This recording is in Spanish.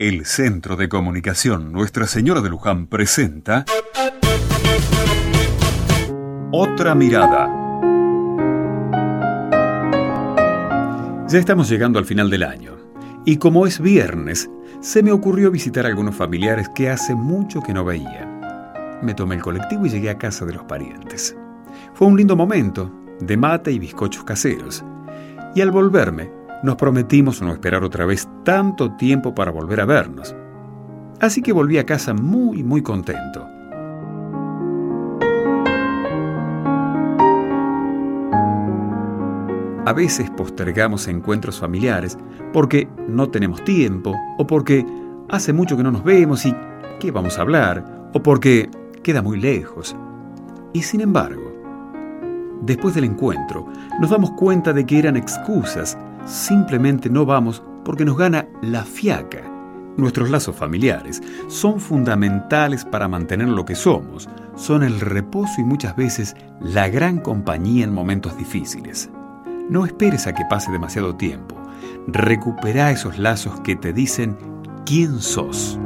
El Centro de Comunicación Nuestra Señora de Luján presenta Otra Mirada. Ya estamos llegando al final del año y como es viernes, se me ocurrió visitar algunos familiares que hace mucho que no veía. Me tomé el colectivo y llegué a casa de los parientes. Fue un lindo momento, de mate y bizcochos caseros. Y al volverme, nos prometimos no esperar otra vez tanto tiempo para volver a vernos. Así que volví a casa muy, muy contento. A veces postergamos encuentros familiares porque no tenemos tiempo o porque hace mucho que no nos vemos y ¿qué vamos a hablar? o porque queda muy lejos. Y sin embargo, después del encuentro, nos damos cuenta de que eran excusas simplemente no vamos porque nos gana la fiaca. Nuestros lazos familiares son fundamentales para mantener lo que somos, son el reposo y muchas veces la gran compañía en momentos difíciles. No esperes a que pase demasiado tiempo. Recupera esos lazos que te dicen quién sos.